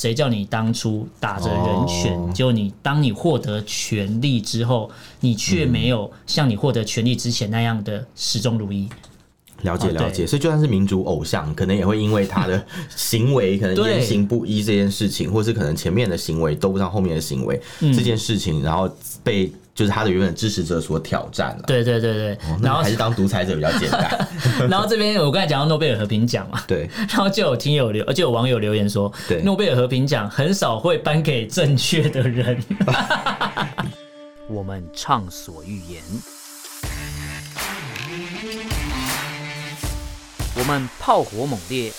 谁叫你当初打着人权，哦、结果你当你获得权利之后，你却没有像你获得权利之前那样的始终如一。了解了解，所以就算是民族偶像，可能也会因为他的 行为可能言行不一这件事情，或是可能前面的行为都不上后面的行为这件事情，然后被就是他的原本支持者所挑战了。对对对对，然后还是当独裁者比较简单。然后这边我刚才讲到诺贝尔和平奖嘛，对，然后就有听友留，而且有网友留言说，对，诺贝尔和平奖很少会颁给正确的人。我们畅所欲言。我们炮火猛烈，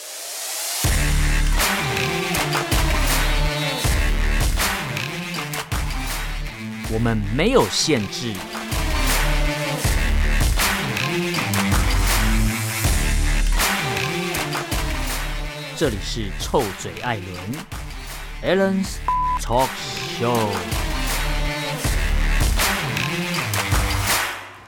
我们没有限制。这里是臭嘴艾伦 Allen's Talk Show。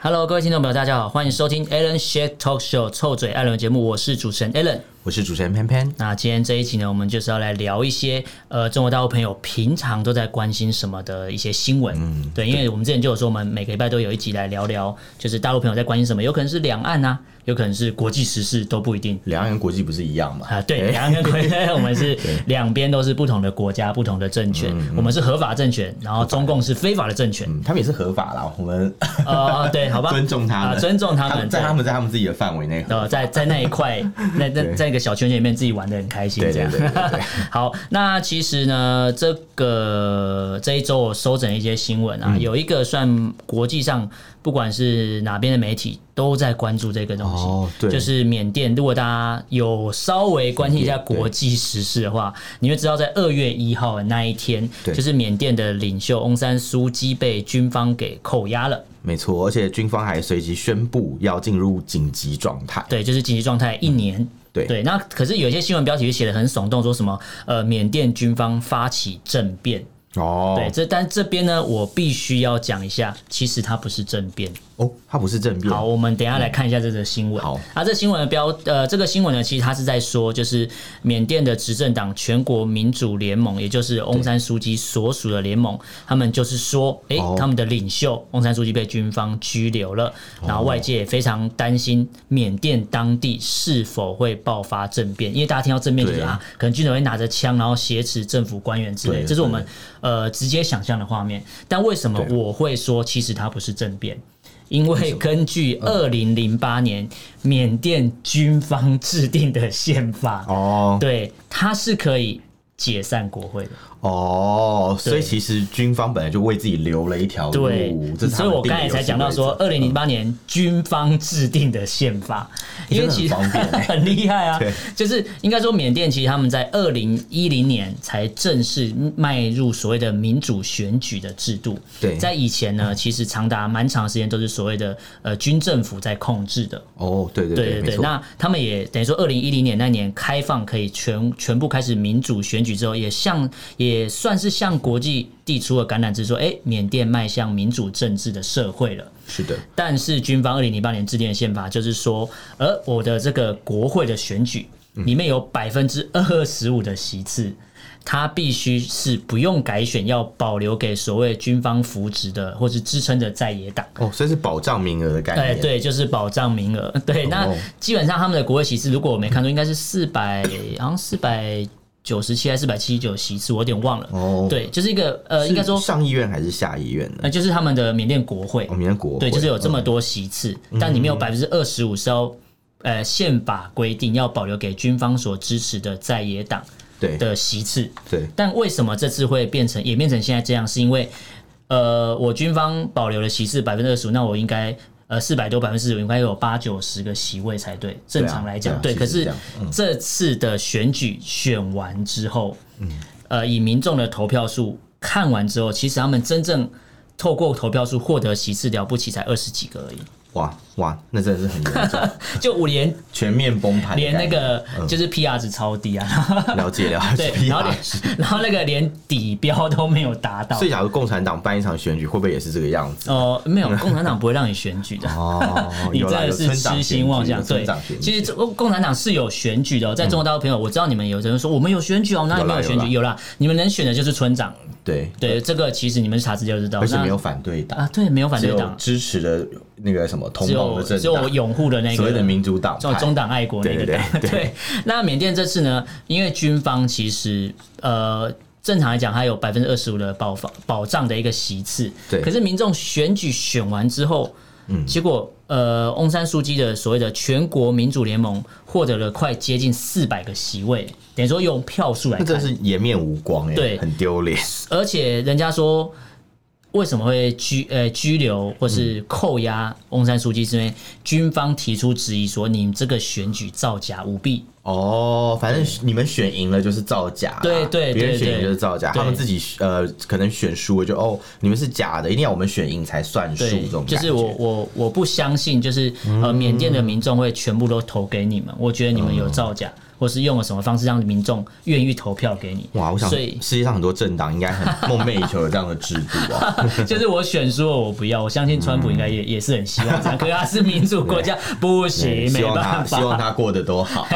Hello，各位听众朋友，大家好，欢迎收听 Alan s h a t Talk Show 臭嘴艾伦节目，我是主持人 Alan，我是主持人潘潘。那今天这一集呢，我们就是要来聊一些呃，中国大陆朋友平常都在关心什么的一些新闻。嗯，对，因为我们之前就有说，我们每个礼拜都有一集来聊聊，就是大陆朋友在关心什么，有可能是两岸啊。有可能是国际时事都不一定，两岸跟国际不是一样吗？啊，对，两岸跟国际，我们是 两边都是不同的国家、不同的政权。我们是合法政权，然后中共是非法的政权。他们也是合法啦，我们呃，对，好吧，尊重他们，尊重他们，在他们在他们自己的范围内，呃，在在那一块，那那在一个小圈圈里面自己玩的很开心，这样。好，那其实呢，这个这一周我收整一些新闻啊，有一个算国际上。不管是哪边的媒体都在关注这个东西，哦、对，就是缅甸。如果大家有稍微关心一下国际时事的话，你会知道，在二月一号的那一天，就是缅甸的领袖翁山苏姬被军方给扣押了。没错，而且军方还随即宣布要进入紧急状态。对，就是紧急状态一年。嗯、对。对，那可是有些新闻标题写的很耸动，说什么呃，缅甸军方发起政变。哦，对，这但这边呢，我必须要讲一下，其实它不是政变哦，它不是政变。好，我们等一下来看一下这个新闻。好，啊，这新闻的标，呃，这个新闻呢，其实它是在说，就是缅甸的执政党全国民主联盟，也就是翁山书记所属的联盟，他们就是说，哎，他们的领袖翁山书记被军方拘留了，然后外界也非常担心缅甸当地是否会爆发政变，因为大家听到政变就是啊，可能军人会拿着枪，然后挟持政府官员之类，这是我们。呃，直接想象的画面，但为什么我会说其实它不是政变？因为根据二零零八年缅甸军方制定的宪法，哦，对，它是可以解散国会的。哦，所以其实军方本来就为自己留了一条路。对，所以我刚才才讲到说，二零零八年军方制定的宪法，因为其实很 厉害啊。就是应该说，缅甸其实他们在二零一零年才正式迈入所谓的民主选举的制度。对，在以前呢，其实长达蛮长时间都是所谓的呃军政府在控制的。哦，对对对对。那他们也等于说，二零一零年那年开放可以全全部开始民主选举之后，也像也。也算是向国际递出了橄榄枝，说：“哎，缅甸迈向民主政治的社会了。”是的，但是军方二零零八年制定的宪法就是说，而我的这个国会的选举里面有百分之二十五的席次，它必须是不用改选，要保留给所谓军方扶植的或是支撑的在野党。哦，所以是保障名额的概念。对对，就是保障名额。对，那基本上他们的国会席次，如果我没看错，应该是四百，好像四百。九十七还是四百七十九席次，我有点忘了。哦，对，就是一个呃，应该说上议院还是下议院呢？呃，就是他们的缅甸国会。缅甸国会。对，就是有这么多席次，但里面有百分之二十五是要呃宪法规定要保留给军方所支持的在野党对的席次。对。但为什么这次会变成演变成现在这样？是因为呃，我军方保留了席次百分之二十五，那我应该。呃，四百多百分之四十五，应该有八九十个席位才对。正常来讲，对。可是这次的选举选完之后，嗯，呃，以民众的投票数看完之后，其实他们真正透过投票数获得席次了不起才二十几个而已。哇哇，那真的是很严重，就连全面崩盘，连那个就是 PR 值超低啊，了 解了解，对，然后 然后那个连底标都没有达到，所以假如共产党办一场选举，会不会也是这个样子？哦，没有，共产党不会让你选举的。哦，你真的是痴心妄想。对，其实共共产党是有选举的，在中国大陆朋友，我知道你们有人说我们有选举哦，那里没有选举？有啦，你们能选的就是村长。对。对，这个其实你们查资料就知道，而且没有反对党。啊，对，没有反对党，支持的那个什么同盟的政党，只有我拥护的那个所谓的民主党，叫中党爱国那个党。对，那缅甸这次呢，因为军方其实呃正常来讲，它有百分之二十五的保防保障的一个席次，对，可是民众选举选完之后。嗯，结果呃，翁山书记的所谓的全国民主联盟获得了快接近四百个席位，等于说用票数来看，这是颜面无光哎，对，很丢脸。而且人家说。为什么会拘呃拘留或是扣押翁山书记？是因为军方提出质疑，说你们这个选举造假舞弊。哦，反正你们选赢了就是造假，对对对，别人选赢就是造假，他们自己呃可能选输了就哦，你们是假的，一定要我们选赢才算数。这种就是我我我不相信，就是呃缅甸的民众会全部都投给你们，我觉得你们有造假。或是用了什么方式让民众愿意投票给你？哇！我想，所以世界上很多政党应该很梦寐以求有这样的制度啊。就是我选输了，我不要。我相信川普应该也也是很希望这样，可是他是民主国家，不行，没办法。希望他过得多好。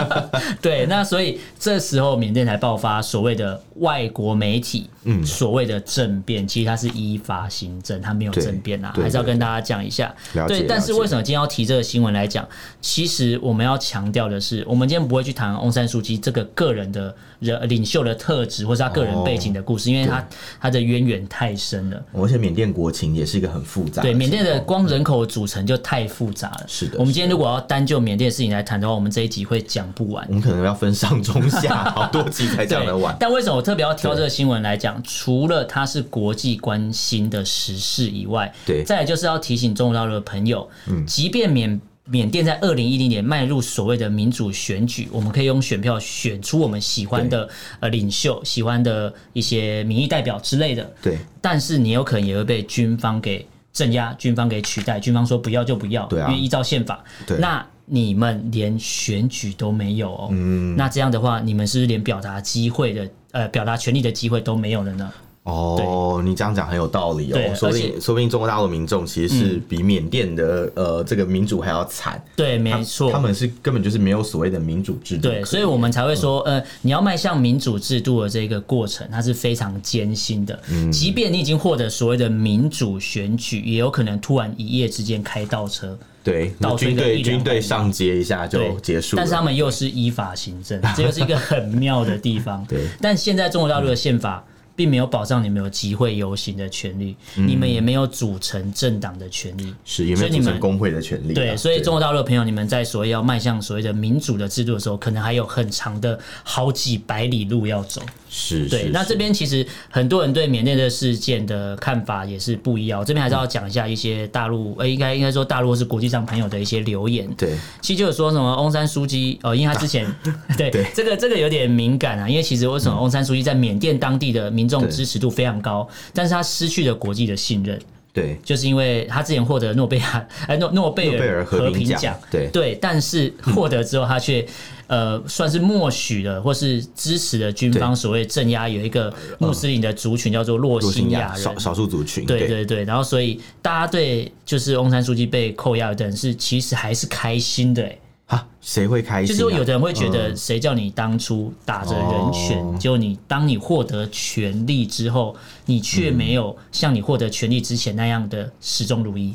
对，那所以这时候缅甸才爆发所谓的外国媒体，嗯，所谓的政变，其实它是依法行政，它没有政变啊，还是要跟大家讲一下。对，但是为什么今天要提这个新闻来讲？其实我们要强调的是，我们今天不会去。谈翁山书记这个个人的人领袖的特质，或是他个人背景的故事，因为他他的渊源太深了。而且缅甸国情也是一个很复杂，对缅甸的光人口组成就太复杂了。是的，我们今天如果要单就缅甸的事情来谈的话，我们这一集会讲不完。我们可能要分上中下好多集才讲得完。但为什么我特别要挑这个新闻来讲？除了它是国际关心的时事以外，对，再来就是要提醒中国大陆的朋友，嗯，即便缅。缅甸在二零一零年迈入所谓的民主选举，我们可以用选票选出我们喜欢的呃领袖、喜欢的一些民意代表之类的。对，但是你有可能也会被军方给镇压，军方给取代。军方说不要就不要，对啊，因为依照宪法。对，那你们连选举都没有哦。嗯，那这样的话，你们是不是连表达机会的呃表达权利的机会都没有了呢？哦，你这样讲很有道理哦。说不定，说不定中国大陆民众其实是比缅甸的呃这个民主还要惨。对，没错，他们是根本就是没有所谓的民主制度。对，所以我们才会说，呃，你要迈向民主制度的这个过程，它是非常艰辛的。嗯，即便你已经获得所谓的民主选举，也有可能突然一夜之间开倒车。对，军队军队上街一下就结束了。但是他们又是依法行政，这又是一个很妙的地方。对，但现在中国大陆的宪法。并没有保障你们有集会游行的权利，嗯、你们也没有组成政党的权利，是也没有组成工会的权利。对，所以中国大陆的朋友，你们在所谓要迈向所谓的民主的制度的时候，可能还有很长的好几百里路要走。是，对。那这边其实很多人对缅甸的事件的看法也是不一样。我这边还是要讲一下一些大陆，呃，应该应该说大陆是国际上朋友的一些留言。对，其实就是说什么翁山书记，呃，因为他之前、对这个这个有点敏感啊，因为其实为什么翁山书记在缅甸当地的民众支持度非常高，但是他失去了国际的信任。对，就是因为他之前获得诺贝尔 哎诺诺贝尔和平奖，对对，但是获得之后他却。呃，算是默许了，或是支持了军方所谓镇压有一个穆斯林的族群叫做洛辛亚人，少少数族群。对对对，然后所以大家对就是翁山书记被扣押的人是其实还是开心的哎。哈，谁会开心？就是说有的人会觉得，谁叫你当初打着人权，就你当你获得权利之后，你却没有像你获得权利之前那样的始终如一。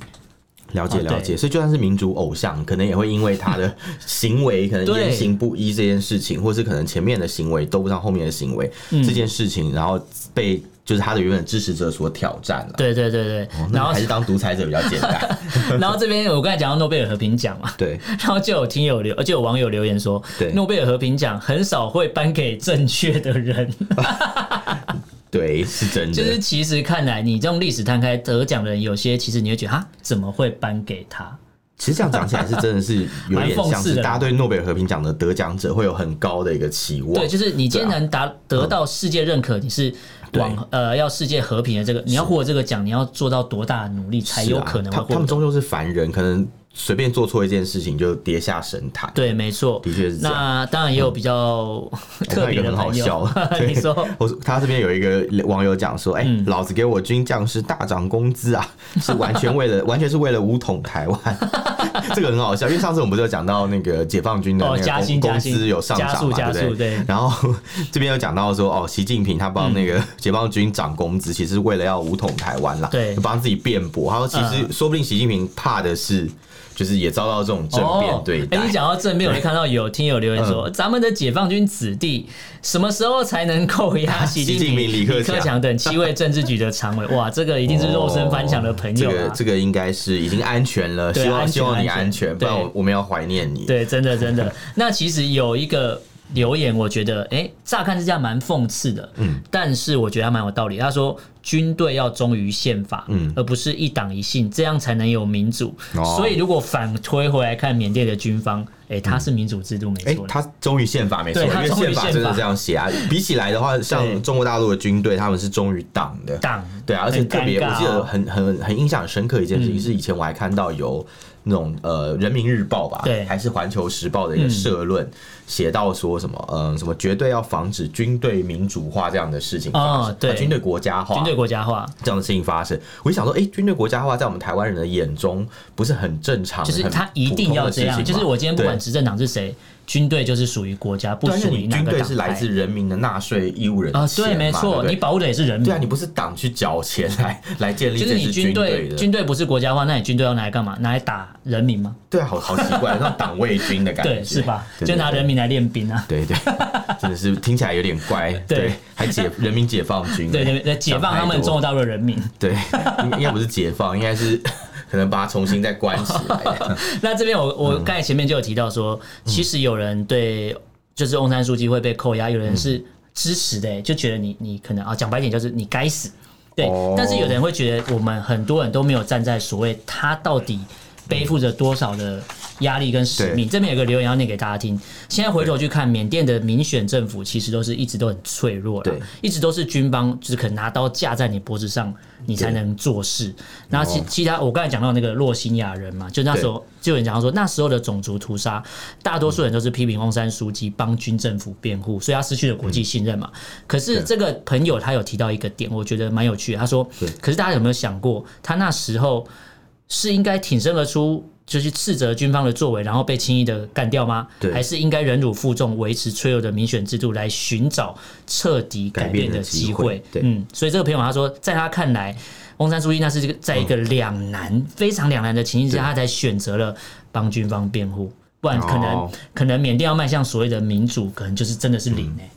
了解了解，所以就算是民族偶像，可能也会因为他的行为，可能言行不一这件事情，或是可能前面的行为都不上后面的行为这件事情，然后被就是他的原本支持者所挑战了。对对对对，然后还是当独裁者比较简单。然后这边我刚才讲到诺贝尔和平奖嘛，对，然后就有听友留，就有网友留言说，诺贝尔和平奖很少会颁给正确的人。对，是真的。就是其实看来，你这种历史摊开得奖的人，有些其实你会觉得，哈，怎么会颁给他？其实这样讲起来是真的是有点像是大家对诺贝尔和平奖的得奖者会有很高的一个期望。对，就是你今天能达得到世界认可，你是往呃要世界和平的这个，你要获得这个奖，你要做到多大的努力才有可能会获？他们终究是凡人，可能。随便做错一件事情就跌下神坛，对，没错，的确是这样。那当然也有比较 特别的朋友，你说，我他这边有一个网友讲说，哎、欸，老子给我军将士大涨工资啊，是完全为了，完全是为了武统台湾，这个很好笑。因为上次我们不是有讲到那个解放军的那个工资有上涨嘛，对不对？然后这边有讲到说，哦，习近平他帮那个解放军涨工资，其实是为了要武统台湾啦，对，帮自己辩驳。他说，其实说不定习近平怕的是。就是也遭到这种政变对待。哎、哦，欸、你讲到正面，我就看到有听友留言说，嗯、咱们的解放军子弟什么时候才能扣押习近平、李克强等七位政治局的常委？哇，这个一定是肉身翻墙的朋友、啊哦。这个这个应该是已经安全了，希望希望你安全，不然我我们要怀念你。对，真的真的。那其实有一个。留言我觉得，哎、欸，乍看是这样蛮讽刺的，嗯，但是我觉得他蛮有道理。他说，军队要忠于宪法，嗯，而不是一党一信，这样才能有民主。哦、所以，如果反推回来看缅甸的军方，哎、欸，他是民主制度没错、欸，他忠于宪法没错，因为宪法真的这样写啊。比起来的话，像中国大陆的军队，他们是忠于党的，党对啊，而且特别，我记得很很很印象深刻一件事情，嗯、是以前我还看到有。那种呃，《人民日报》吧，对，还是《环球时报》的一个社论，写到说什么，嗯，什么绝对要防止军队民主化这样的事情发生，对，军队国家化，军队国家化。这样的事情发生。我就想说，哎，军队国家化在我们台湾人的眼中不是很正常，就是他一定要这样，就是我今天不管执政党是谁。军队就是属于国家，不属于军队是来自人民的纳税义务人啊，对，没错，你保护的也是人民。对啊，你不是党去缴钱来 来建立，就是你军队，军队不是国家化，那你军队要拿来干嘛？拿来打人民吗？对啊，好好奇怪，像党卫军的感觉，对，是吧？就拿人民来练兵啊，对对，真的是听起来有点怪，对，还解人民解放军，对对对，解放他们中国大陆的人民，对，应该不是解放，应该是。可能把它重新再关起来。那这边我我刚才前面就有提到说，其实有人对就是翁山书记会被扣押，有人是支持的，就觉得你你可能啊讲白点就是你该死。对，但是有人会觉得我们很多人都没有站在所谓他到底背负着多少的。压力跟使命，这边有个留言要念给大家听。现在回头去看，缅甸的民选政府其实都是一直都很脆弱的，一直都是军方就是可能拿刀架在你脖子上，你才能做事。然后其其他，我刚才讲到那个洛辛亚人嘛，就那时候就有人讲到说，那时候的种族屠杀，大多数人都是批评翁山书记帮军政府辩护，所以他失去了国际信任嘛。可是这个朋友他有提到一个点，我觉得蛮有趣的。他说，可是大家有没有想过，他那时候是应该挺身而出？就去斥责军方的作为，然后被轻易的干掉吗？对，还是应该忍辱负重，维持脆弱的民选制度，来寻找彻底改变的机会？会对，嗯，所以这个朋友他说，在他看来，翁山苏姬那是这个在一个两难、嗯、非常两难的情境之下，他才选择了帮军方辩护，不然可能、哦、可能缅甸要迈向所谓的民主，可能就是真的是零哎、欸。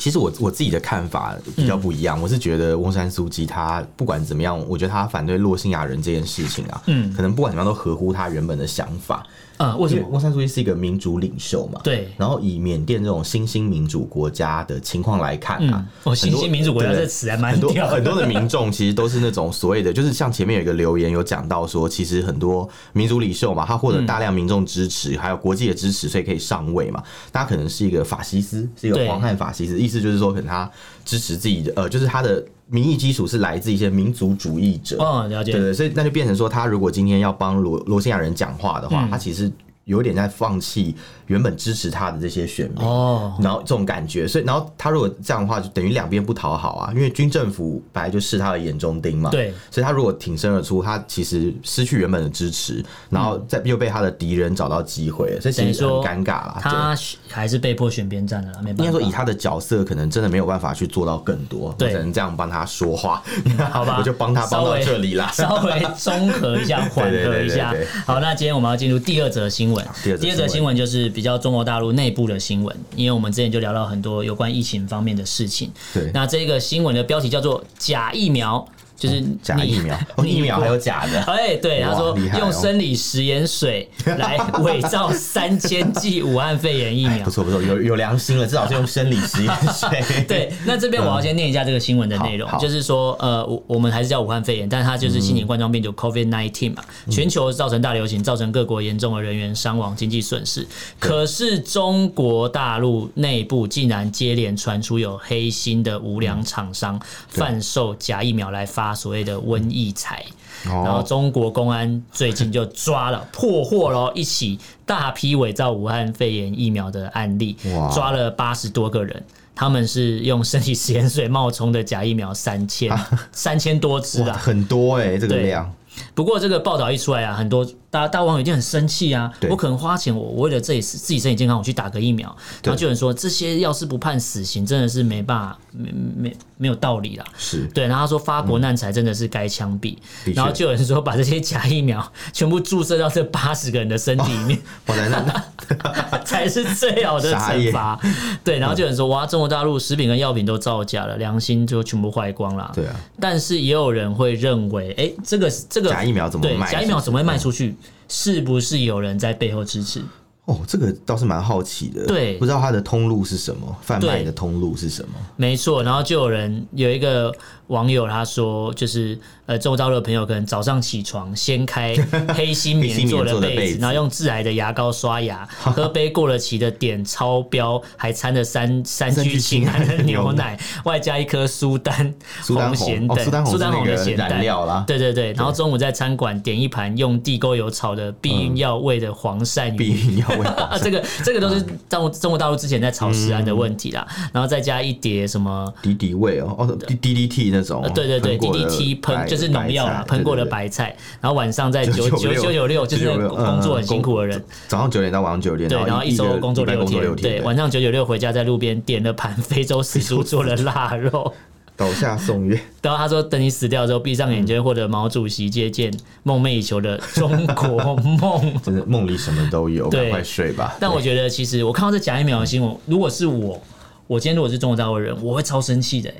其实我我自己的看法比较不一样，我是觉得翁山苏姬他不管怎么样，我觉得他反对洛辛亚人这件事情啊，嗯，可能不管怎么样都合乎他原本的想法。啊，为什么翁山苏姬是一个民主领袖嘛？对。然后以缅甸这种新兴民主国家的情况来看啊，哦，新兴民主国家这词还蛮多。很多的民众其实都是那种所谓的，就是像前面有一个留言有讲到说，其实很多民主领袖嘛，他获得大量民众支持，还有国际的支持，所以可以上位嘛。他可能是一个法西斯，是一个黄汉法西斯，意思就是说，可能他支持自己的，呃，就是他的。民意基础是来自一些民族主义者，哦，了解，对对，所以那就变成说，他如果今天要帮罗罗兴亚人讲话的话，他其实。有点在放弃原本支持他的这些选民哦，然后这种感觉，所以然后他如果这样的话，就等于两边不讨好啊，因为军政府本来就是他的眼中钉嘛，对，所以他如果挺身而出，他其实失去原本的支持，然后再又被他的敌人找到机会，所以其实很尴尬了。他还是被迫选边站了，没办法。应该说以他的角色，可能真的没有办法去做到更多，对，只能这样帮他说话，好吧，我就帮他帮到这里啦，稍微综合一下，缓和一下。好，那今天我们要进入第二则新闻，第二则。新闻就是比较中国大陆内部的新闻，因为我们之前就聊到很多有关疫情方面的事情。对，那这个新闻的标题叫做“假疫苗就是假疫苗，疫苗还有假的。哎，对，他说用生理食盐水来伪造三千剂武汉肺炎疫苗，不错不错，有有良心了，至少是用生理食盐水。对，那这边我要先念一下这个新闻的内容，就是说，呃，我我们还是叫武汉肺炎，但它就是新型冠状病毒 COVID-19 嘛，全球造成大流行，造成各国严重的人员伤亡、经济损失。可是中国大陆内部竟然接连传出有黑心的无良厂商贩售假疫苗来发所谓的瘟疫财，然后中国公安最近就抓了破获了一起大批伪造武汉肺炎疫苗的案例，抓了八十多个人，他们是用身体实验水冒充的假疫苗三千三千多支啊，很多哎，这个量。不过这个报道一出来啊，很多大大网友一定很生气啊！我可能花钱，我我为了自己自己身体健康，我去打个疫苗，然后就有人说这些要是不判死刑，真的是没办法，没没没有道理啦。是对，然后他说发国难财真的是该枪毙，然后就有人说把这些假疫苗全部注射到这八十个人的身体里面，我来那 才是最好的惩罚。对，然后就有人说哇，中国大陆食品跟药品都造假了，良心就全部坏光了。对啊，但是也有人会认为，哎，这个这个。假疫苗怎么卖？假疫苗怎么会卖出去？是不是有人在背后支持？哦，这个倒是蛮好奇的。对，不知道它的通路是什么，贩卖的通路是什么？没错，然后就有人有一个网友他说，就是。呃，中国大陆的朋友可能早上起床掀开 黑心棉做的被子，然后用致癌的牙膏刷牙，喝杯过了期的碘超标还掺着三三聚氰胺的 牛奶，外加一颗苏丹红咸蛋，苏丹红的咸蛋，对对对，然后中午在餐馆点一盘用地沟油炒的避孕药味的黄鳝鱼，避孕药味啊，这个这个都是中中国大陆之前在炒食安的问题啦，然后再加一碟什么敌敌畏哦哦 D D D T 那种，对对对 D D T 喷就是。农药啦，喷过的白菜，然后晚上在九九九九六，就是工作很辛苦的人，早上九点到晚上九点，对，然后一周工作六天，对，晚上九九六回家在路边点了盘非洲死猪做的腊肉，倒下送月。然后他说，等你死掉之后，闭上眼睛，或者毛主席接见梦寐以求的中国梦，真的梦里什么都有，赶快睡吧。但我觉得，其实我看到这假一秒的新闻，如果是我，我今天如果是中国大陆人，我会超生气的。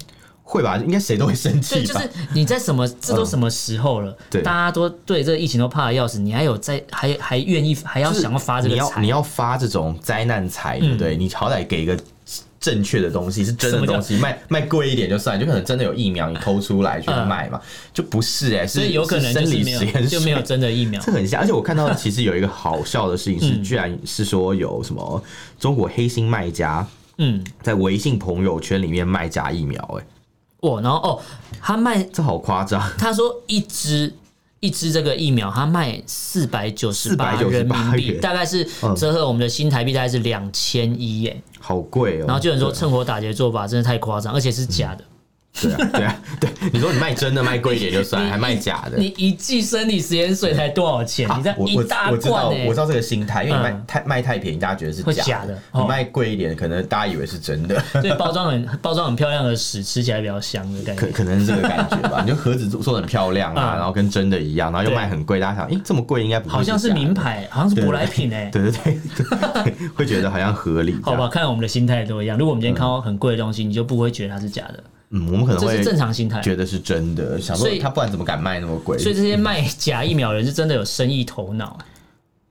会吧，应该谁都会生气。对，就是你在什么，这都什么时候了？对，大家都对这个疫情都怕的要死，你还有在还还愿意还要想要发这个财？你要你要发这种灾难财，对不对？你好歹给一个正确的东西，是真的东西，卖卖贵一点就算，就可能真的有疫苗，你偷出来去卖嘛，就不是哎，所以有可能生理实验就没有真的疫苗，这很像。而且我看到 其实有一个好笑的事情是，居然是说有什么中国黑心卖家，嗯，在微信朋友圈里面卖假疫苗，哎。哇，然后哦，他卖这好夸张。他说一支一支这个疫苗，它卖四百九十八人民币，大概是折合我们的新台币大概是两千一耶，好贵哦。然后就有人说趁火打劫做法真的太夸张，而且是假的。对啊，对啊，对，你说你卖真的卖贵一点就算，还卖假的。你一剂生理食盐水才多少钱？你这一大罐，我知道这个心态，因为你卖太卖太便宜，大家觉得是假的。你卖贵一点，可能大家以为是真的。对，包装很包装很漂亮的屎，吃起来比较香的感觉。可可能是这个感觉吧？你就盒子做做很漂亮啊，然后跟真的一样，然后又卖很贵，大家想，哎，这么贵应该不好像是名牌，好像是舶来品 哎。对对对，会觉得好像合理。好吧，看我们的心态都一样。如果我们今天看到很贵的东西，你就不会觉得它是假的。嗯，我们可能会正常心态，觉得是真的，想说他不然怎么敢卖那么贵？所以这些卖假疫苗的人是真的有生意头脑，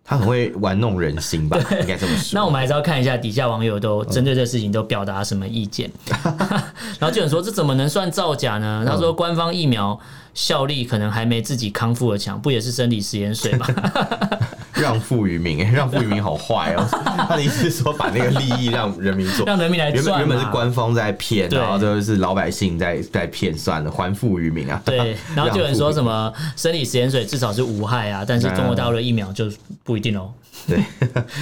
他很会玩弄人心吧？应该这么说。那我们还是要看一下底下网友都针对这事情都表达什么意见。然后就有人说，这怎么能算造假呢？他说官方疫苗效力可能还没自己康复的强，不也是生理食盐水吗？让富于民，哎，让富于民好坏哦。他的意思是说，把那个利益让人民做，让人民来赚。原本原本是官方在骗，然后就是老百姓在在骗，算了，还富于民啊。对，然后就有人说什么生理食盐水至少是无害啊，但是中国大陆的疫苗就不一定哦。对，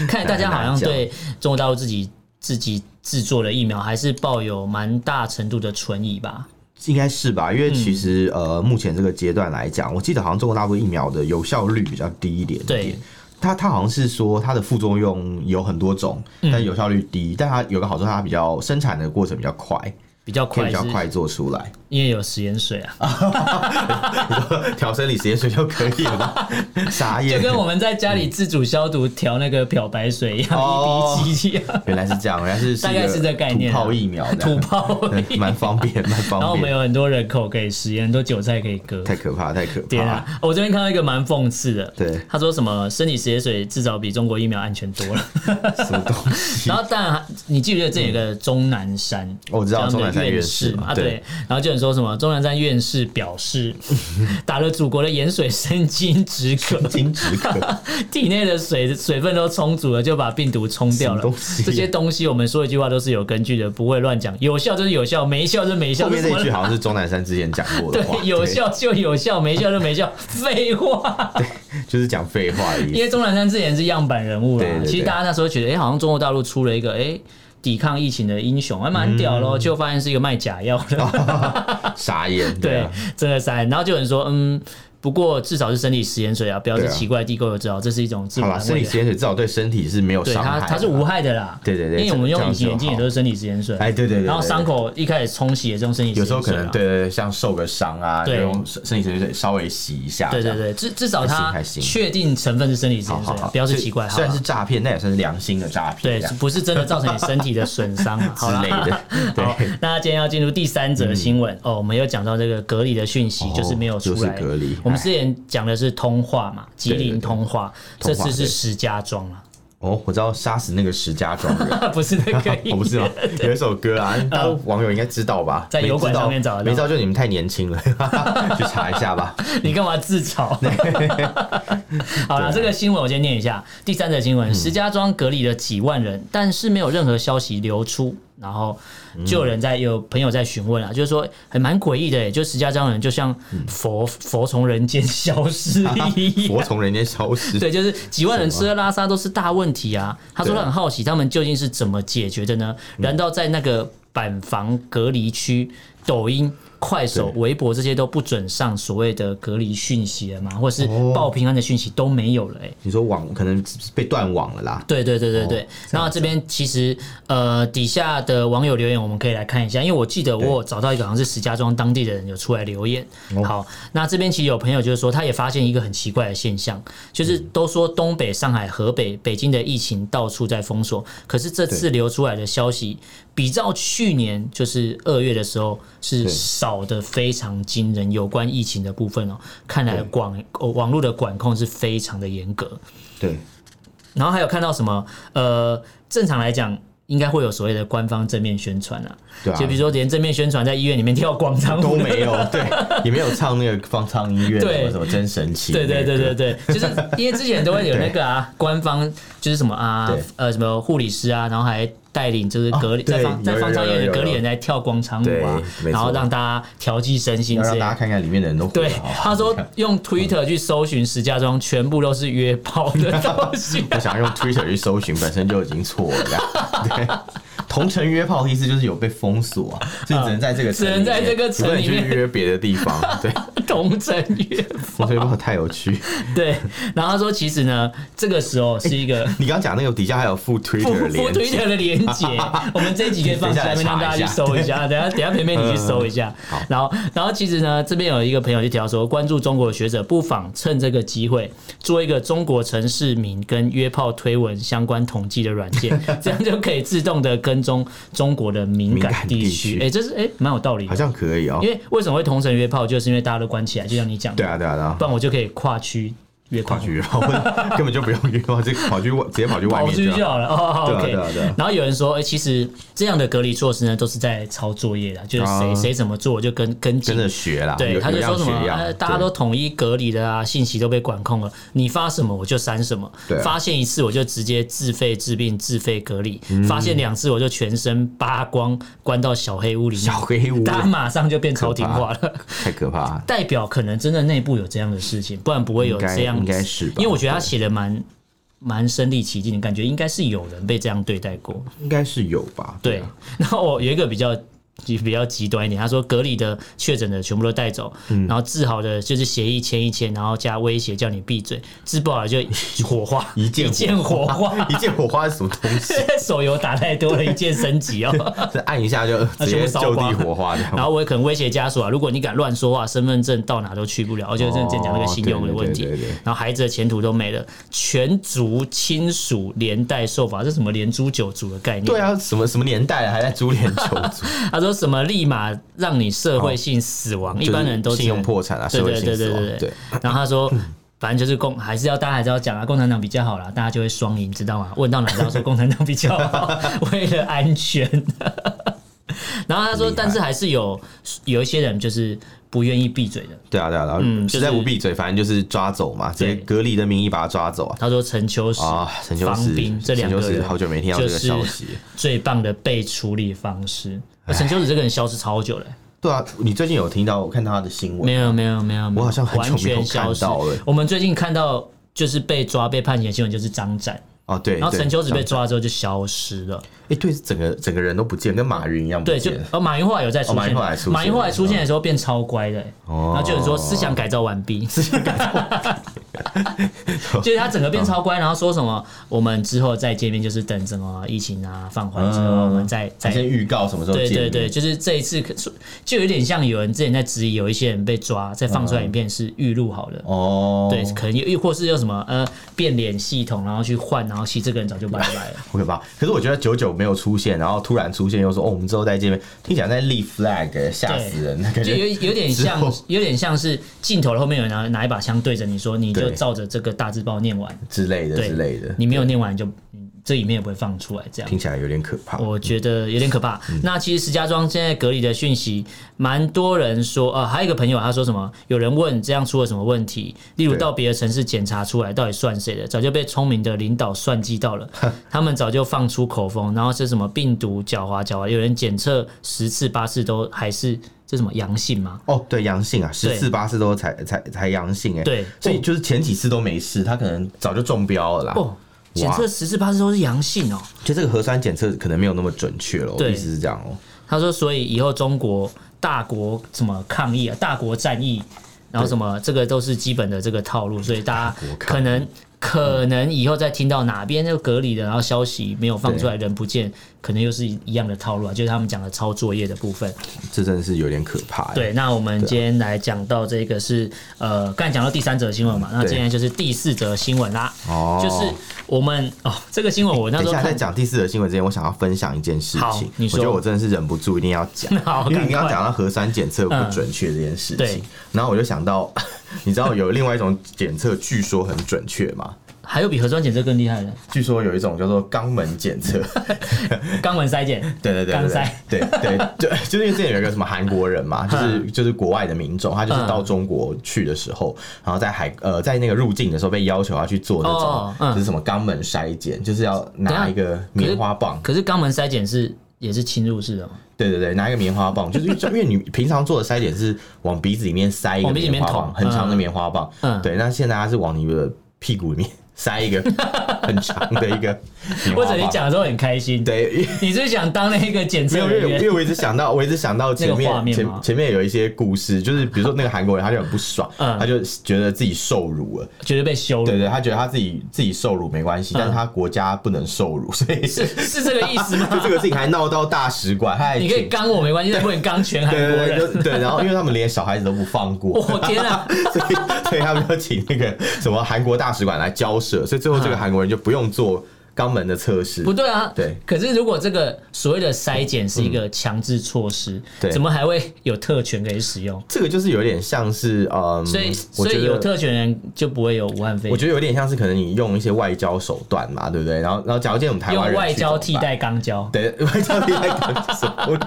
看来大家好像对中国大陆自己自己制作的疫苗还是抱有蛮大程度的存疑吧。应该是吧，因为其实呃，目前这个阶段来讲，我记得好像中国大陆疫苗的有效率比较低一点点。对。它它好像是说它的副作用有很多种，但有效率低。嗯、但它有个好处，它比较生产的过程比较快，比较快，比较快做出来。因为有食盐水啊，你说调生理食盐水就可以了吗？傻眼，就跟我们在家里自主消毒调那个漂白水一样，一滴剂一样。原来是这样，原来是大概是这概念。土炮疫苗，土 炮蛮方便，蛮方便。然后我们有很多人口可以食，很多韭菜可以割。太可怕，太可怕。对啊！我这边看到一个蛮讽刺的，对，他说什么生理食盐水至少比中国疫苗安全多了。什么东西？然后当然，你记不记得这有个钟南山？我知道钟南山院士嘛，对。然后就说什么钟南山院士表示，打了祖国的盐水，生津止渴，生津止渴，体内的水水分都充足了，就把病毒冲掉了。这些东西我们说一句话都是有根据的，不会乱讲。有效就是有效，没效就没效。后面那句好像是钟南山之前讲过的话。对，有效就有效，没效就没效，废话。对，就是讲废话的意思。因为钟南山之前是样板人物了，其实大家那时候觉得，哎，好像中国大陆出了一个，哎。抵抗疫情的英雄还蛮屌咯，就发现是一个卖假药的，傻眼，对，真的傻眼。然后就有人说，嗯。不过至少是生理食盐水啊，不要是奇怪地沟油知道，这是一种自然。生理食盐水至少对身体是没有伤害，它它是无害的啦。对对对，因为我们用隐形眼镜也都是生理食盐水。哎，对对对。然后伤口一开始冲洗也是用生理食盐水。有时候可能对对对，像受个伤啊，就用生理食盐水稍微洗一下。对对对，至至少它确定成分是生理食盐水，不要是奇怪。虽然是诈骗，那也算是良心的诈骗。对，不是真的造成你身体的损伤 之类的。好，那今天要进入第三则新闻哦，我们又讲到这个隔离的讯息，就是没有出来。隔离。我们之前讲。的是通化嘛，吉林通化，这次是石家庄了。哦，我知道杀死那个石家庄人，不是那个，不是吗？有一首歌啊，大家网友应该知道吧？在油管上面找的，没知道就你们太年轻了，去查一下吧。你干嘛自嘲？好了，这个新闻我先念一下。第三则新闻：石家庄隔离了几万人，但是没有任何消息流出。然后就有人在有朋友在询问啊，就是说还蛮诡异的，哎，就石家庄人就像佛佛从人间消失一样，佛从人间消失，对，就是几万人吃喝拉撒都是大问题啊。他说他很好奇，他们究竟是怎么解决的呢？难道在那个板房隔离区，抖音？快手、微博这些都不准上所谓的隔离讯息了吗？或者是报平安的讯息都没有了？哎，你说网可能被断网了啦？对对对对对。然后这边其实呃底下的网友留言我们可以来看一下，因为我记得我有找到一个好像是石家庄当地的人有出来留言。好，那这边其实有朋友就是说他也发现一个很奇怪的现象，就是都说东北、上海、河北、北京的疫情到处在封锁，可是这次流出来的消息比照去年就是二月的时候是少。搞得非常惊人，有关疫情的部分哦，看来广网络的管控是非常的严格。对，然后还有看到什么？呃，正常来讲，应该会有所谓的官方正面宣传啊，对啊，就比如说连正面宣传在医院里面跳广场舞。都没有，对，也没有唱那个方舱医院对。什么真神奇，对对对对对，就是因为之前都会有那个啊，官方就是什么啊，呃，什么护理师啊，然后还。带领就是隔离在方在方舱医院的隔离人在跳广场舞啊，然后让大家调剂身心，让大家看看里面的人都对。他说用 Twitter 去搜寻石家庄，全部都是约炮的东西。我想用 Twitter 去搜寻，本身就已经错了。对，同城约炮的意思就是有被封锁啊，就只能在这个只能在这个城里面去约别的地方。对，同城约炮，同城约炮太有趣。对，然后他说其实呢，这个时候是一个 你刚刚讲那个底下还有附 Twitter 的连，Twitter 的连。接，我们这一集可以放下来，让大家去搜一下。等下，等下，陪陪你去搜一下。然后，然后，其实呢，这边有一个朋友就提到说，关注中国的学者不妨趁这个机会做一个中国城市民跟约炮推文相关统计的软件，这样就可以自动的跟踪中国的敏感地区。哎，这是哎，蛮有道理，好像可以哦。因为为什么会同城约炮，就是因为大家都关起来，就像你讲的，对啊，对啊，对啊，不然我就可以跨区。约跑去约炮，根本就不用约炮，就跑去直接跑去外面就好了。哦，OK。对啊，对啊。然后有人说，哎，其实这样的隔离措施呢，都是在抄作业的，就是谁谁怎么做就跟跟跟着学啦。对，他就说什么，大家都统一隔离的啊，信息都被管控了，你发什么我就删什么，对发现一次我就直接自费治病、自费隔离，发现两次我就全身扒光，关到小黑屋里面。小黑屋，大家马上就变超听话了。太可怕。代表可能真的内部有这样的事情，不然不会有这样。应该是，因为我。我觉得他写的蛮蛮身临其境的感觉，应该是有人被这样对待过，应该是有吧？对。然后我有一个比较比较极端一点。他说隔离的确诊的全部都带走，然后治好的就是协议签一签，然后加威胁叫你闭嘴，治不好就火化，一键火化，一键火化是什么东西？手游打太多了，一键升级哦，按一下就直接就地火化。然后我也可能威胁家属啊，如果你敢乱说话，身份证到哪都去不了。我觉得真讲那个信用的问题，然后孩子的前途都没了，全族亲属连带受罚，这什么连诛九族的概念？对啊，什么什么年代了还在株连九族？他说什么立马让你社会性死亡，一般人都信用破产啊，对对对对对对。然后他说。反正就是共还是要大家还是要讲啊，共产党比较好啦，大家就会双赢，知道吗？问到哪都说共产党比较好，为了安全。然后他说，但是还是有有一些人就是不愿意闭嘴的。对啊，对啊，然后实在不闭嘴，反正就是抓走嘛，直接隔离的名义把他抓走啊。他说陈秋实啊，陈秋实这两个人好久没听到这个消息，最棒的被处理方式。陈秋子这个人消失超久了。对啊，你最近有听到我看到他的新闻？没有没有没有，我好像很久没有看到了。我们最近看到就是被抓被判刑的新闻，就是张展。哦，对，然后陈秋子被抓之后就消失了。哎，对，整个整个人都不见，跟马云一样。对，就哦，马云后来有再出现。马云后来出现，马云后来出现的时候变超乖的。哦。然后就是说思想改造完毕，思想改造。就是他整个变超乖，然后说什么我们之后再见面，就是等什么疫情啊放缓之后，我们再再先预告什么时候见。对对对，就是这一次可就有点像有人之前在质疑，有一些人被抓再放出来影片是预录好的。哦。对，可能又或是有什么呃变脸系统，然后去换，然后其实这个人早就拜拜了。好可怕！可是我觉得久久没有出现，然后突然出现又说哦，我们之后再见面，听起来在立 flag，吓死人。就有有点像，有点像是镜头后面有人拿拿一把枪对着你说，你就照着这个大字报念完之类的之类的。你没有念完就。这里面也不会放出来，这样听起来有点可怕。我觉得有点可怕。嗯、那其实石家庄现在隔离的讯息，蛮多人说啊，还有一个朋友他说什么？有人问这样出了什么问题？例如到别的城市检查出来，到底算谁的？早就被聪明的领导算计到了，他们早就放出口风，然后是什么病毒狡猾狡猾？有人检测十次八次都还是这什么阳性吗？哦，对，阳性啊，十次八次都才才才阳性哎。对，所以就是前几次都没事，他可能早就中标了啦。哦检测十四八次都是阳性哦，就这个核酸检测可能没有那么准确了。我意思是这样哦。他说，所以以后中国大国什么抗疫啊，大国战役，然后什么这个都是基本的这个套路，所以大家可能可能以后再听到哪边就隔离的，然后消息没有放出来，人不见。可能又是一样的套路啊，就是他们讲的抄作业的部分，这真的是有点可怕。对，那我们今天来讲到这个是呃，刚才讲到第三则新闻嘛，那今天就是第四则新闻啦。哦，就是我们哦，这个新闻我那时候在讲第四则新闻之前，我想要分享一件事情。你说，我觉得我真的是忍不住一定要讲，因为你刚刚讲到核酸检测不准确这件事情，然后我就想到，你知道有另外一种检测据说很准确吗？还有比核酸检测更厉害的？据说有一种叫做肛门检测，肛门筛检。对对对，肛筛。对 对，对就是因为之前有一个什么韩国人嘛，就是就是国外的民众，他就是到中国去的时候，然后在海呃在那个入境的时候被要求要去做那种就是什么肛门筛检，就是要拿一个棉花棒。可是肛门筛检是也是侵入式的嘛？对对对，拿一个棉花棒，就是因为你平常做的筛检是往鼻子里面塞一个棉花棒，很长的棉花棒。嗯，对，那现在它是往你的屁股里面。塞一个 很长的一个，或者你讲的时候很开心，对，你是想当那个检测员？因为因为我一直想到，我一直想到前面前前面有一些故事，就是比如说那个韩国人他就很不爽，他就觉得自己受辱了，觉得被羞辱，对对，他觉得他自己自己受辱没关系，但是他国家不能受辱，所以是是这个意思吗？就这个事情还闹到大使馆，他还你可以刚我没关系，但不能刚全韩国人，对，然后因为他们连小孩子都不放过，我天啊，所以所以他们就请那个什么韩国大使馆来交涉。所以最后这个韩国人就不用做肛门的测试，不对啊？对。可是如果这个所谓的筛检是一个强制措施，对，怎么还会有特权可以使用？这个就是有点像是嗯，所以所以有特权人就不会有武汉肺炎。我觉得有点像是可能你用一些外交手段嘛，对不对？然后然后假如见我们台湾人用外交替代肛交，对，外交替代肛交，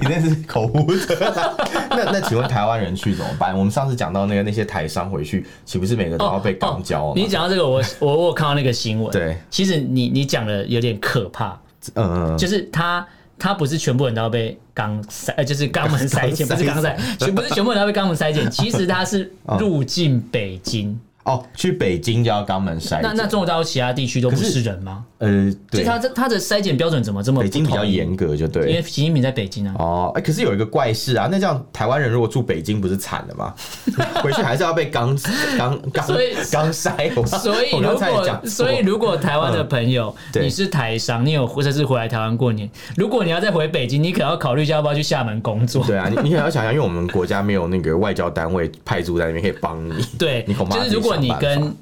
你那是口误的。那那请问台湾人去怎么办？我们上次讲到那个那些台商回去，岂不是每个都要被肛交？你讲到这个，我我我看到那个新闻，对，其实你。你你讲的有点可怕，嗯，就是他他不是全部人都要被肛塞，呃，就是肛门塞 检，不是肛塞，全不是全部人都要被肛门塞检，其实他是 入境北京。哦，去北京就要肛门筛。那那中国大陆其他地区都不是人吗？呃，对，他这他的筛检标准怎么这么？北京比较严格，就对。因为习近平在北京啊。哦，哎，可是有一个怪事啊，那这样台湾人如果住北京，不是惨了吗？回去还是要被肛肛肛，肛筛。所以如果所以如果台湾的朋友，你是台商，你有或者是回来台湾过年，如果你要再回北京，你可能要考虑一下要不要去厦门工作。对啊，你你可能要想想，因为我们国家没有那个外交单位派驻在那边可以帮你。对，你恐怕就是如果你跟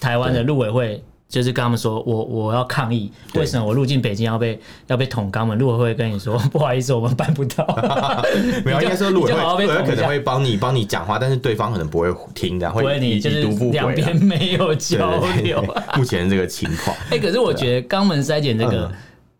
台湾的陆委会。就是跟他们说，我我要抗议，为什么我入境北京要被要被捅肛门？陆委会跟你说，不好意思，我们办不到。没有，应该说陆委会可能会帮你帮你讲话，但是对方可能不会听的，会你就是两边没有交流。目前这个情况，哎，可是我觉得肛门筛检这个。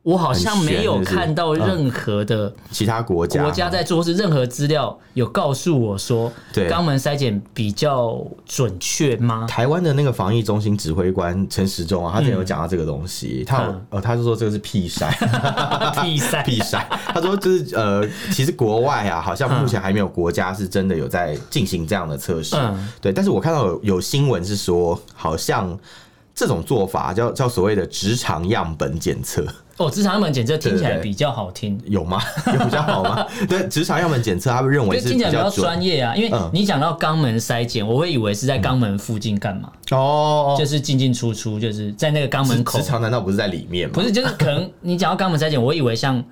我好像没有看到任何的其他国家。国家在做，是任何资料有告诉我说，对。肛门筛检比较准确吗？台湾的那个防疫中心指挥官陈时中啊，他之前有讲到这个东西，他有呃，他就说这个是屁筛，屁筛，屁筛。他说就是呃，其实国外啊，好像目前还没有国家是真的有在进行这样的测试，对。但是我看到有有新闻是说，好像这种做法叫叫所谓的直肠样本检测。哦，直肠样本检测听起来比较好听，有吗？有比较好吗？对，直肠样本检测，他们认为是听起来比较专业啊。因为你讲到肛门筛检，我会以为是在肛门附近干嘛？哦，就是进进出出，就是在那个肛门口。直肠难道不是在里面吗？不是，就是可能你讲到肛门筛检，我以为像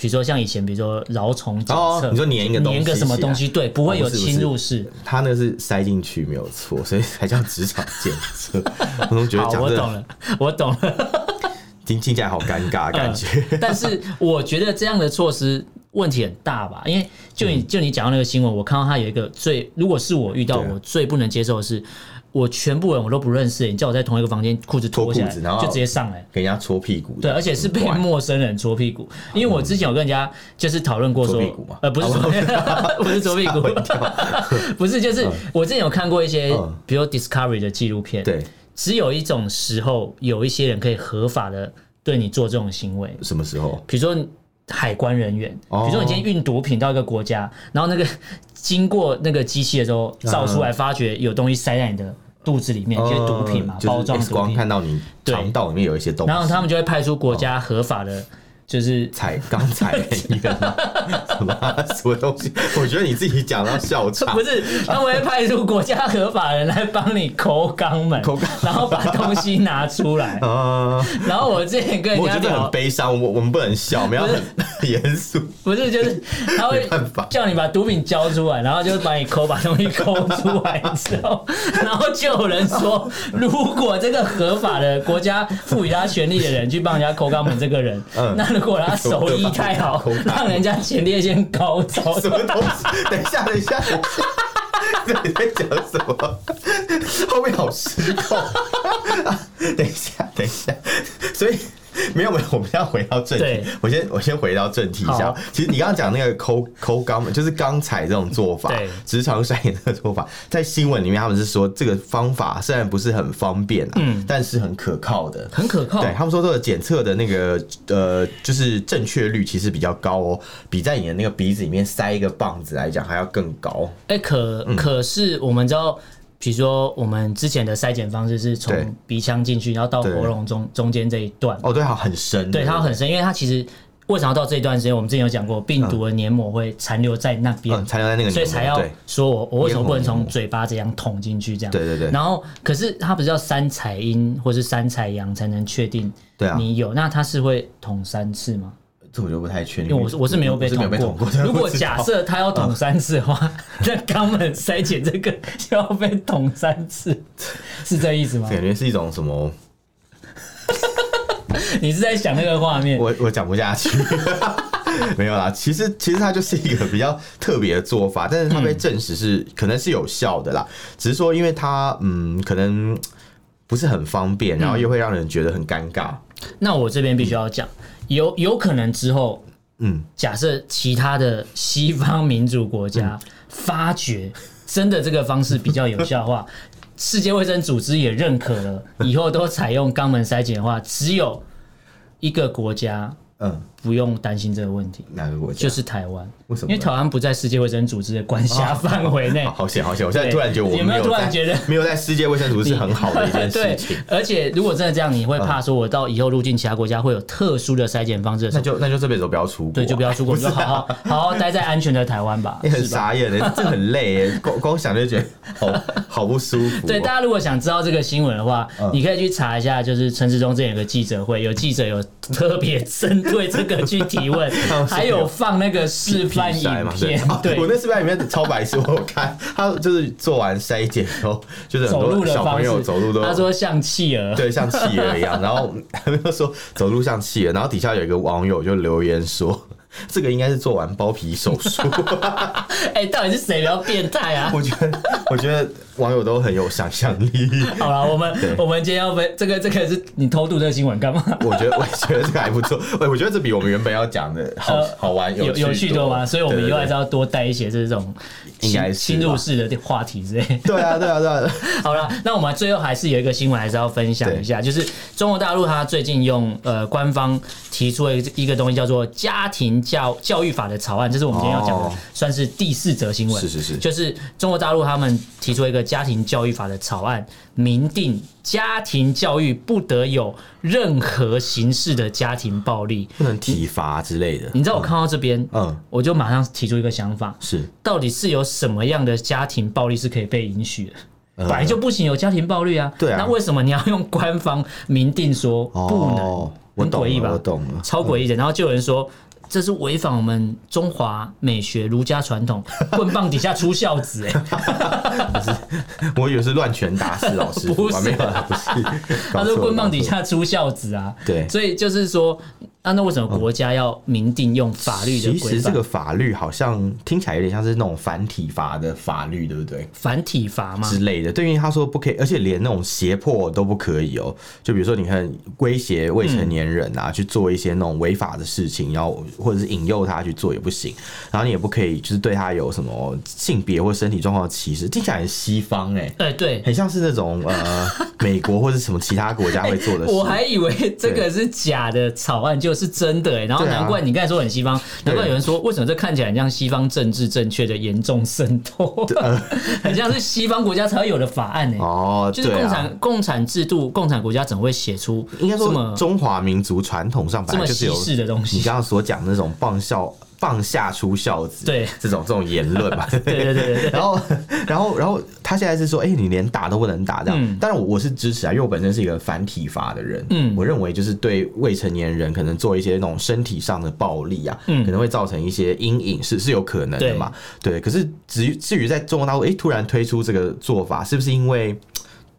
比如说像以前，比如说蛲虫检测，你说粘一个粘个什么东西，对，不会有侵入式。他那是塞进去没有错，所以才叫直肠检测。我总觉得讲我懂了，我懂了。听 听起来好尴尬感觉，嗯，但是我觉得这样的措施问题很大吧？因为就你就你讲到那个新闻，我看到他有一个最，如果是我遇到，我最不能接受的是，我全部人我都不认识，你叫我在同一个房间裤子脱下来，然后就直接上来给人家搓屁股，对，而且是被陌生人搓屁股。因为我之前有跟人家就是讨论过说，呃，不是搓，不是搓屁股，不是，就是我之前有看过一些，比如 Discovery 的纪录片，对。只有一种时候，有一些人可以合法的对你做这种行为。什么时候？比如说海关人员，比如说你今天运毒品到一个国家，然后那个 经过那个机器的时候，照出来发觉有东西塞在你的肚子里面，一些毒品嘛，包装毒品，看到你肠道里面有一些东西，然后他们就会派出国家合法的。就是采刚采一个 什么什么东西？我觉得你自己讲到笑场。不是，他们会派出国家合法人来帮你抠肛门，然后把东西拿出来。啊然后我之前跟人家讲，我觉得很悲伤。我我们不能笑，我们要很严肃。不是，就是他会叫你把毒品交出来，然后就把你抠，把东西抠出来之后，然后就有人说，如果这个合法的国家赋予他权利的人去帮人家抠肛门，这个人，那。如果他手艺太好，让人家前列腺高潮，什么东西？等一下，等一下，等一下，你在讲什么？后面好失控。等一下，等一下，所以。没有没有，我们要回到正题。我先我先回到正题一下。其实你刚刚讲那个抠抠肛门，就是刚才这种做法，直肠筛检这个做法，在新闻里面他们是说这个方法虽然不是很方便啊，嗯，但是很可靠的，很可靠。对他们说这个检测的那个呃，就是正确率其实比较高哦，比在你的那个鼻子里面塞一个棒子来讲还要更高。哎，可可是我们知道。比如说，我们之前的筛检方式是从鼻腔进去，然后到喉咙中中间这一段。哦，对，它很深。对，它很深，因为它其实为什么要到这一段时间？我们之前有讲过，病毒的黏膜会残留在那边，残留在那个，所以才要说我我为什么不能从嘴巴这样捅进去？这样。对对对。然后，可是它不是要三采阴或是三采阳才能确定你有？那它是会捅三次吗？这我就不太确定，因为我是我是没有被捅过。如果假设他要捅三次的话，那肛门筛检这个就要被捅三次，是这意思吗？感觉是一种什么？你是在想那个画面？我我讲不下去，没有啦。其实其实它就是一个比较特别的做法，但是它被证实是可能是有效的啦。只是说，因为它嗯，可能不是很方便，然后又会让人觉得很尴尬。那我这边必须要讲。有有可能之后，嗯，假设其他的西方民主国家发觉真的这个方式比较有效的话，世界卫生组织也认可了，以后都采用肛门筛检的话，只有一个国家嗯，不用担心这个问题。哪个国家？就是台湾。为什么？因为台湾不在世界卫生组织的管辖范围内。好险，好险！我现在突然觉得我们没有突然觉得没有在世界卫生组织是很好的一件事情。而且如果真的这样，你会怕说我到以后入境其他国家会有特殊的筛检方式？那就那就这辈子都不要出国。对，就不要出国，就好好好好待在安全的台湾吧。你很傻眼的，这很累哎，光光想就觉得好好不舒服。对，大家如果想知道这个新闻的话，你可以去查一下，就是陈时中之前有个记者会，有记者有特别针对这个去提问，还有放那个示范影片。对，我那示范影片超白痴，我有看他就是做完筛检以后，就是很多小朋友走路都，他说像企鹅，对，像企鹅一样。然后他们说走路像企鹅，然后底下有一个网友就留言说。这个应该是做完包皮手术。哎，到底是谁比较变态啊？我觉得，我觉得网友都很有想象力。好了，我们我们今天要分这个，这个是你偷渡这个新闻干嘛？我觉得，我觉得这个还不错。哎，我觉得这比我们原本要讲的好好玩有有趣多吗？所以我们以后还是要多带一些这种应该侵入式的话题之类。对啊，对啊，对啊。好了，那我们最后还是有一个新闻，还是要分享一下，就是中国大陆它最近用呃官方提出了一个东西，叫做家庭。教教育法的草案，这是我们今天要讲的，算是第四则新闻。是是是，就是中国大陆他们提出一个家庭教育法的草案，明定家庭教育不得有任何形式的家庭暴力，不能体罚之类的。你知道我看到这边，嗯，我就马上提出一个想法，是到底是有什么样的家庭暴力是可以被允许的？本来就不行有家庭暴力啊，对啊，那为什么你要用官方明定说不能？很诡异吧？我懂了，超诡异的。然后就有人说。这是违反我们中华美学、儒家传统，棍棒底下出孝子哎！不是，我以为是乱拳打死老师，不是，不是，他说棍棒底下出孝子啊。对，所以就是说。那那为什么国家要明定用法律的规范？其实这个法律好像听起来有点像是那种反体罚的法律，对不对？反体罚吗？之类的。对，因为他说不可以，而且连那种胁迫都不可以哦。就比如说，你看威胁未成年人啊，去做一些那种违法的事情，然后或者是引诱他去做也不行。然后你也不可以，就是对他有什么性别或身体状况的歧视。听起来很西方哎，对对，很像是那种呃 美国或者什么其他国家会做的事。我还以为这个是假的草案，就是真的哎，然后难怪你刚才说很西方，难怪有人说为什么这看起来很像西方政治正确的严重渗透，很像是西方国家才会有的法案呢。哦，就是共产共产制度，共产国家怎么会写出应该说中华民族传统上本来就是有这么西式的东西？你刚刚所讲的那种棒孝。棒下出孝子，对。这种这种言论嘛，对对对对，然后 然后然后他现在是说，哎，你连打都不能打这样，当然我我是支持啊，因为我本身是一个反体罚的人，嗯，我认为就是对未成年人可能做一些那种身体上的暴力啊，嗯，可能会造成一些阴影，是是有可能的嘛，对，可是至于至于在中国大陆，哎，突然推出这个做法，是不是因为？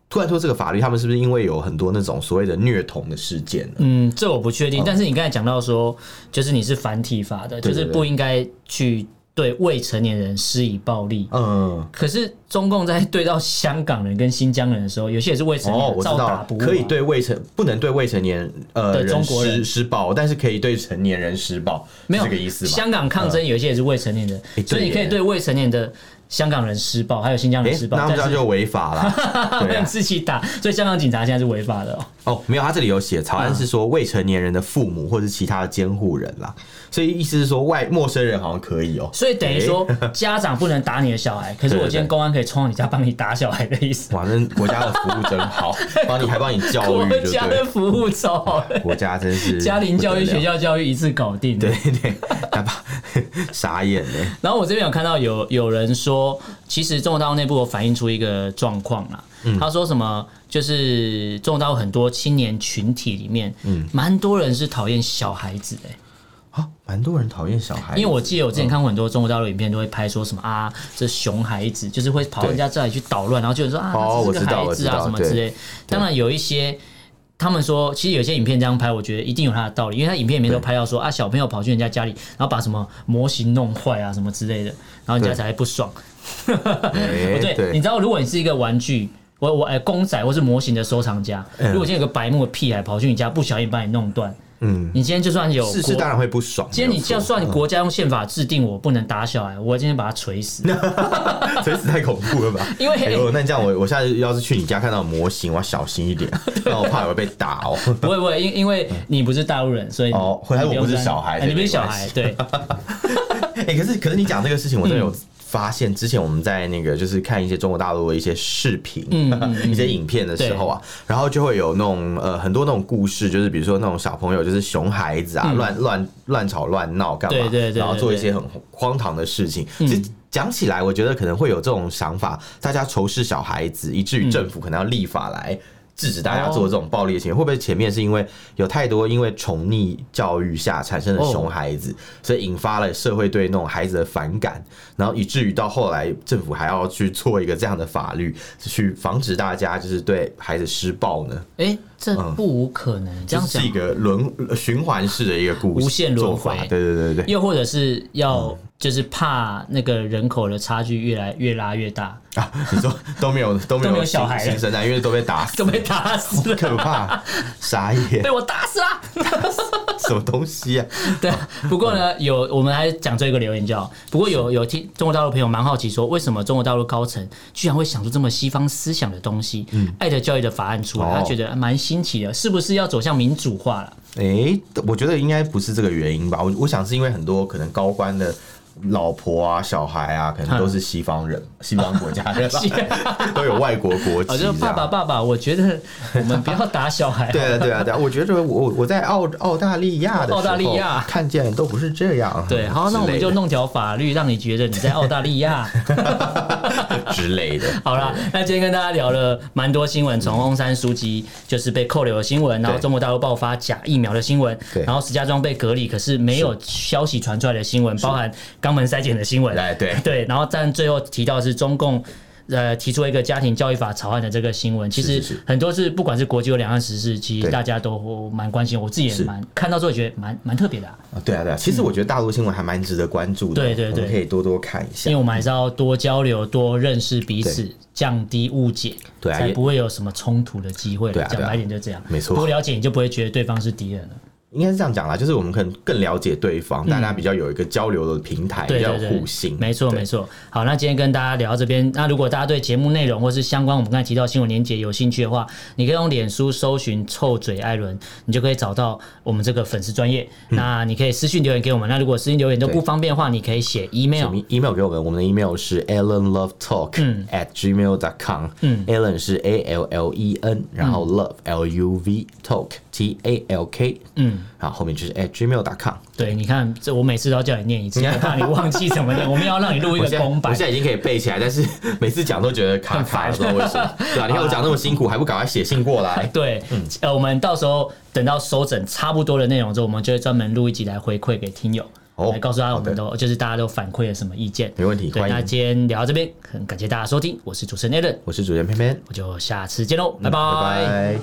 突然说这个法律，他们是不是因为有很多那种所谓的虐童的事件呢？嗯，这我不确定。但是你刚才讲到说，就是你是反体罚的，就是不应该去对未成年人施以暴力。嗯。可是中共在对到香港人跟新疆人的时候，有些也是未成年人照打不误。可以对未成不能对未成年呃中国人施暴，但是可以对成年人施暴，没有这个意思吗？香港抗争有些也是未成年人，所以你可以对未成年的。香港人施暴，还有新疆人施暴，那这样就违法了，对，自己打，所以香港警察现在是违法的哦。哦，没有，他这里有写，草案是说未成年人的父母或者是其他的监护人啦，所以意思是说外陌生人好像可以哦。所以等于说家长不能打你的小孩，可是我今天公安可以冲到你家帮你打小孩的意思。反正国家的服务真好，帮你还帮你教育，国家的服务超好，国家真是家庭教育、学校教育一次搞定。对对，他把 傻眼了。然后我这边有看到有有人说，其实中国大陆内部有反映出一个状况啦。他说什么？就是中国大陆很多青年群体里面，嗯，蛮多人是讨厌小孩子的、欸。啊，蛮多人讨厌小孩子，因为我记得我之前看过很多中国大陆影片，都会拍说什么啊，这熊孩子就是会跑人家这里去捣乱，然后就说啊，这是个孩子啊什么之类。当然有一些，他们说其实有些影片这样拍，我觉得一定有他的道理，因为他影片里面都拍到说啊，小朋友跑去人家家里，然后把什么模型弄坏啊什么之类的，然后人家才会不爽。不 对，你知道，如果你是一个玩具。我我哎，公仔或是模型的收藏家，如果今天有个白目的屁孩跑去你家，不小心把你弄断，嗯，你今天就算有是是当然会不爽。今天你就算国家用宪法制定我不能打小孩，我今天把他锤死，锤死太恐怖了吧？因为那这样我我下次要是去你家看到模型，我要小心一点，那我怕我会被打哦。不会不会，因因为你不是大陆人，所以哦，回来我不是小孩，你不是小孩，对。哎，可是可是你讲这个事情，我真的有。发现之前我们在那个就是看一些中国大陆的一些视频、一些影片的时候啊，然后就会有那种呃很多那种故事，就是比如说那种小朋友就是熊孩子啊，乱乱乱吵乱闹干嘛，對對對，然后做一些很荒唐的事情。其实讲起来，我觉得可能会有这种想法，大家仇视小孩子，以至于政府可能要立法来。制止大家做这种暴力的行为，会不会前面是因为有太多因为宠溺教育下产生的熊孩子，所以引发了社会对那种孩子的反感，然后以至于到后来政府还要去做一个这样的法律，去防止大家就是对孩子施暴呢？哎，这不无可能，这样是一个轮循环式的一个故事，无限轮回。对对对对，又或者是要。就是怕那个人口的差距越来越拉越大啊！你说 都没有都没有小孩新生代，因为都被打死，都被打死，可怕！傻眼，被我打死了，什么东西啊？对，不过呢，有我们还讲这个留言叫，不过有有听中国大陆朋友蛮好奇说，为什么中国大陆高层居然会想出这么西方思想的东西？嗯，爱的教育的法案出来，他觉得蛮新奇了，是不是要走向民主化了？哎，我觉得应该不是这个原因吧？我我想是因为很多可能高官的。老婆啊，小孩啊，可能都是西方人，西方国家的，都有外国国籍。就爸爸，爸爸，我觉得我们不要打小孩。对啊，对啊，对啊，我觉得我我在澳澳大利亚的澳大利亚看见都不是这样。对，好，那我们就弄条法律，让你觉得你在澳大利亚 之类的。好了，那今天跟大家聊了蛮多新闻，从翁山书记就是被扣留的新闻，然后中国大陆爆发假疫苗的新闻，然后石家庄被隔离，可是没有消息传出来的新闻，包含。肛门筛检的新闻，对对。对，然后但最后提到是中共呃提出一个家庭教育法草案的这个新闻，其实很多是不管是国际或两岸时事，其实大家都蛮关心，我自己也蛮看到之后觉得蛮蛮特别的啊。对啊对啊，其实我觉得大陆新闻还蛮值得关注的，对对对，可以多多看一下，因为我们还是要多交流、多认识彼此，降低误解，对，才不会有什么冲突的机会。讲白点就这样，没错，多了解你就不会觉得对方是敌人了。应该是这样讲啦，就是我们可能更了解对方，大家比较有一个交流的平台，比较互信。没错，没错。好，那今天跟大家聊到这边。那如果大家对节目内容或是相关我们刚才提到新闻连结有兴趣的话，你可以用脸书搜寻“臭嘴艾伦”，你就可以找到我们这个粉丝专页。那你可以私信留言给我们。那如果私信留言都不方便的话，你可以写 email，email 给我们。我们的 email 是 allenlovetalk at gmail dot com。嗯，Allen 是 A L L E N，然后 love L U V talk T A L K。嗯。好，后面就是 at gmail.com。对，你看，这我每次都要叫你念一次，怕你忘记怎么念。我们要让你录一个公版。我现在已经可以背起来，但是每次讲都觉得卡卡的，不知道为什么。对啊？你看我讲那么辛苦，还不赶快写信过来？对，呃，我们到时候等到收整差不多的内容之后，我们就会专门录一集来回馈给听友，来告诉大家我们都就是大家都反馈了什么意见。没问题，对，那今天聊到这边，很感谢大家收听，我是主持人 Allen，我是主持人偏偏，我就下次见喽，拜拜。